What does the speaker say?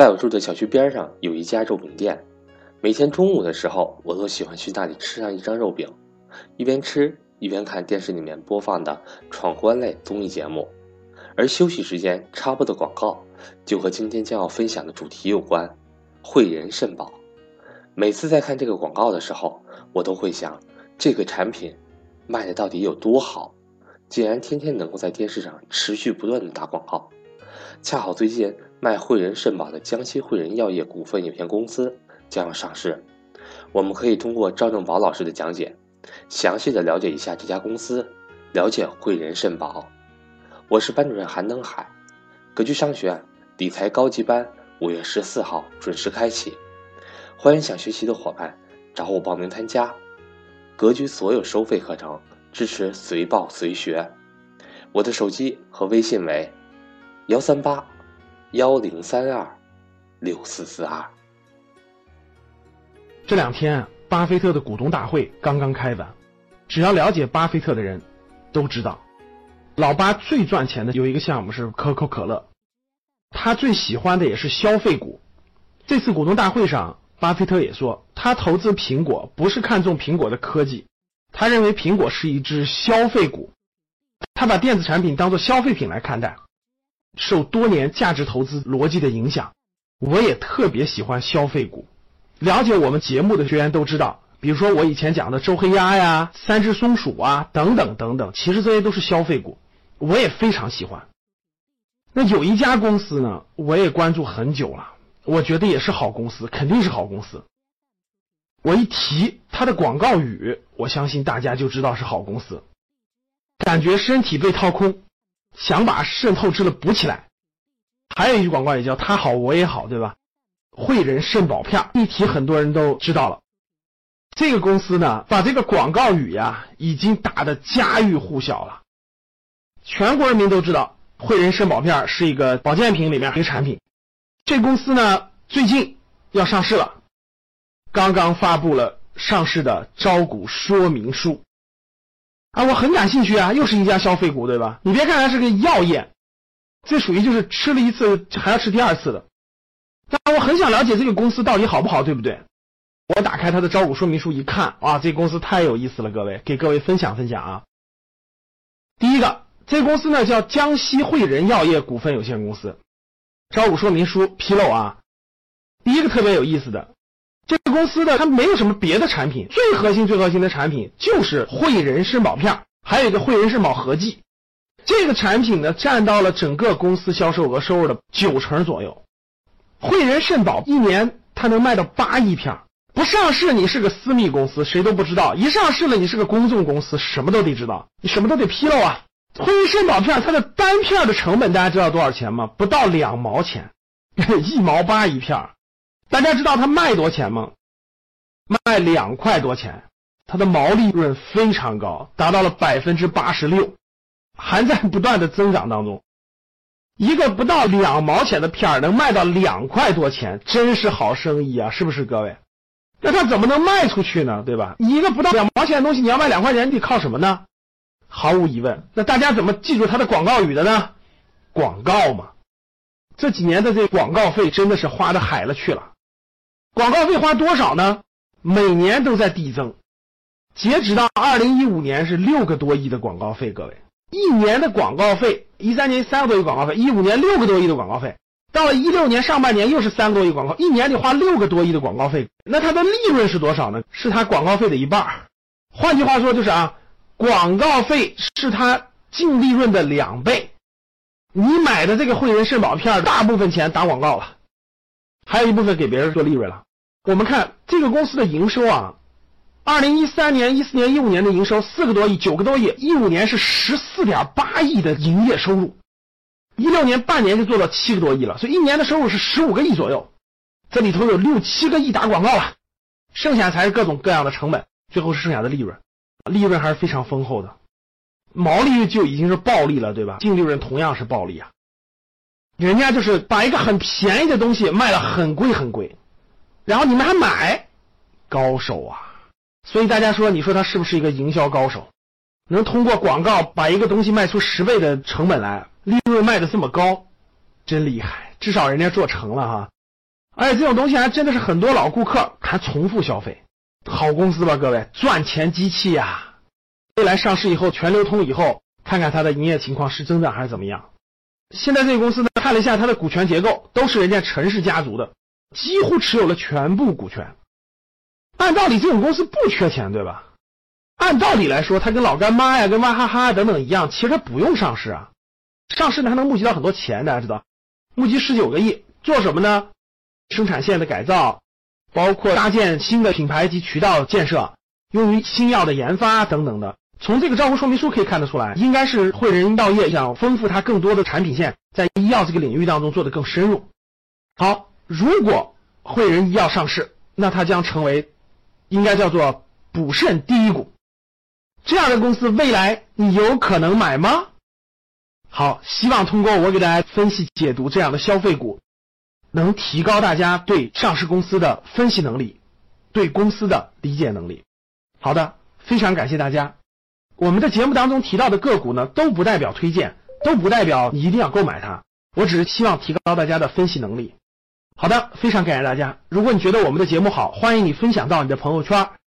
在我住的小区边上有一家肉饼店，每天中午的时候，我都喜欢去那里吃上一张肉饼，一边吃一边看电视里面播放的闯关类综艺节目，而休息时间插播的广告就和今天将要分享的主题有关——汇仁肾宝。每次在看这个广告的时候，我都会想，这个产品卖的到底有多好，竟然天天能够在电视上持续不断的打广告。恰好最近卖汇仁肾宝的江西汇仁药业股份有限公司将要上市，我们可以通过赵正宝老师的讲解，详细的了解一下这家公司，了解汇仁肾宝。我是班主任韩登海，格局商学院理财高级班五月十四号准时开启，欢迎想学习的伙伴找我报名参加。格局所有收费课程支持随报随学，我的手机和微信为。幺三八幺零三二六四四二。这两天，巴菲特的股东大会刚刚开完。只要了解巴菲特的人，都知道，老巴最赚钱的有一个项目是可口可乐，他最喜欢的也是消费股。这次股东大会上，巴菲特也说，他投资苹果不是看中苹果的科技，他认为苹果是一只消费股，他把电子产品当做消费品来看待。受多年价值投资逻辑的影响，我也特别喜欢消费股。了解我们节目的学员都知道，比如说我以前讲的周黑鸭呀、三只松鼠啊等等等等，其实这些都是消费股，我也非常喜欢。那有一家公司呢，我也关注很久了，我觉得也是好公司，肯定是好公司。我一提它的广告语，我相信大家就知道是好公司。感觉身体被掏空。想把肾透支的补起来，还有一句广告也叫“他好我也好”，对吧？汇仁肾宝片一提，很多人都知道了。这个公司呢，把这个广告语呀，已经打得家喻户晓了，全国人民都知道汇仁肾宝片是一个保健品里面一个产品。这公司呢，最近要上市了，刚刚发布了上市的招股说明书。啊，我很感兴趣啊，又是一家消费股，对吧？你别看它是个药业，这属于就是吃了一次还要吃第二次的。但我很想了解这个公司到底好不好，对不对？我打开它的招股说明书一看，哇，这公司太有意思了，各位，给各位分享分享啊。第一个，这公司呢叫江西汇仁药业股份有限公司，招股说明书披露啊，第一个特别有意思的。这个公司的它没有什么别的产品，最核心、最核心的产品就是汇仁肾宝片，还有一个汇仁肾宝合剂。这个产品呢，占到了整个公司销售额收入的九成左右。汇仁肾宝一年它能卖到八亿片，不上市你是个私密公司，谁都不知道；一上市了，你是个公众公司，什么都得知道，你什么都得披露啊。汇仁肾宝片它的单片的成本大家知道多少钱吗？不到两毛钱，一毛八一片。大家知道它卖多钱吗？卖两块多钱，它的毛利润非常高，达到了百分之八十六，还在不断的增长当中。一个不到两毛钱的片儿能卖到两块多钱，真是好生意啊！是不是各位？那它怎么能卖出去呢？对吧？一个不到两毛钱的东西，你要卖两块钱，你得靠什么呢？毫无疑问，那大家怎么记住它的广告语的呢？广告嘛。这几年的这广告费真的是花的海了去了。广告费花多少呢？每年都在递增，截止到二零一五年是六个多亿的广告费。各位，一年的广告费，一三年三个多亿广告费，一五年六个多亿的广告费，到了一六年上半年又是三个多亿广告，一年得花六个多亿的广告费。那它的利润是多少呢？是它广告费的一半。换句话说就是啊，广告费是它净利润的两倍。你买的这个汇仁肾宝片，大部分钱打广告了。还有一部分给别人做利润了。我们看这个公司的营收啊，二零一三年、一四年、一五年的营收四个多亿、九个多亿，一五年是十四点八亿的营业收入，一六年半年就做到七个多亿了，所以一年的收入是十五个亿左右。这里头有六七个亿打广告了，剩下才是各种各样的成本，最后是剩下的利润，利润还是非常丰厚的，毛利率就已经是暴利了，对吧？净利润同样是暴利啊。人家就是把一个很便宜的东西卖了很贵很贵，然后你们还买，高手啊！所以大家说，你说他是不是一个营销高手？能通过广告把一个东西卖出十倍的成本来，利润卖的这么高，真厉害！至少人家做成了哈。而且这种东西还真的是很多老顾客还重复消费。好公司吧，各位，赚钱机器呀！未来上市以后全流通以后，看看它的营业情况是增长还是怎么样。现在这个公司呢，看了一下它的股权结构，都是人家陈氏家族的，几乎持有了全部股权。按道理这种公司不缺钱，对吧？按道理来说，它跟老干妈呀、跟娃哈哈等等一样，其实它不用上市啊。上市呢还能募集到很多钱，大家知道，募集十九个亿，做什么呢？生产线的改造。包括搭建新的品牌及渠道建设，用于新药的研发等等的。从这个招股说明书可以看得出来，应该是汇仁药业想丰富它更多的产品线，在医药这个领域当中做得更深入。好，如果汇仁医药上市，那它将成为应该叫做补肾第一股。这样的公司未来你有可能买吗？好，希望通过我给大家分析解读这样的消费股。能提高大家对上市公司的分析能力，对公司的理解能力。好的，非常感谢大家。我们的节目当中提到的个股呢，都不代表推荐，都不代表你一定要购买它。我只是希望提高大家的分析能力。好的，非常感谢大家。如果你觉得我们的节目好，欢迎你分享到你的朋友圈。